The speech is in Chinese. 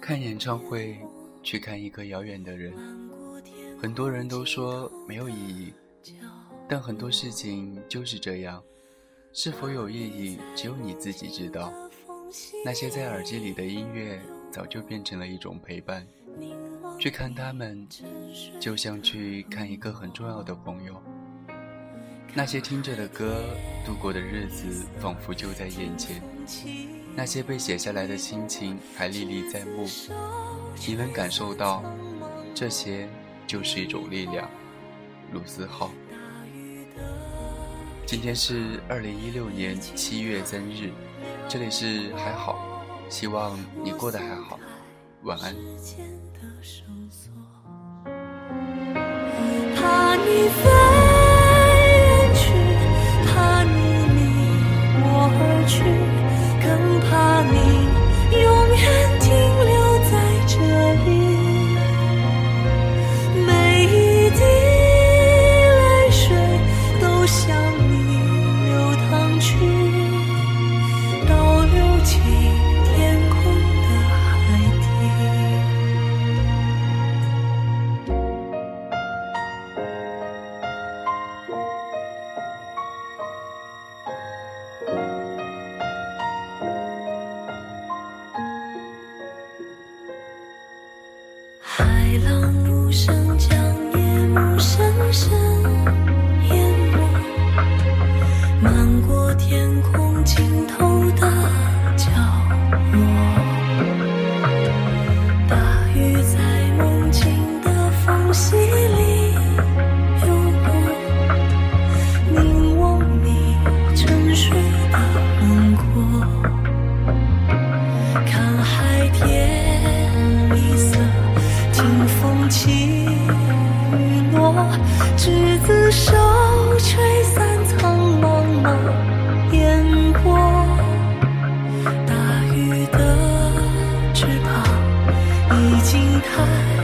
看演唱会，去看一个遥远的人，很多人都说没有意义，但很多事情就是这样。是否有意义，只有你自己知道。那些在耳机里的音乐，早就变成了一种陪伴。去看他们，就像去看一个很重要的朋友。那些听着的歌，度过的日子，仿佛就在眼前。那些被写下来的心情，还历历在目。你能感受到，这些就是一种力量。鲁思浩。今天是二零一六年七月三日，这里是还好，希望你过得还好，晚安。怕你海浪无声将夜幕深深。high.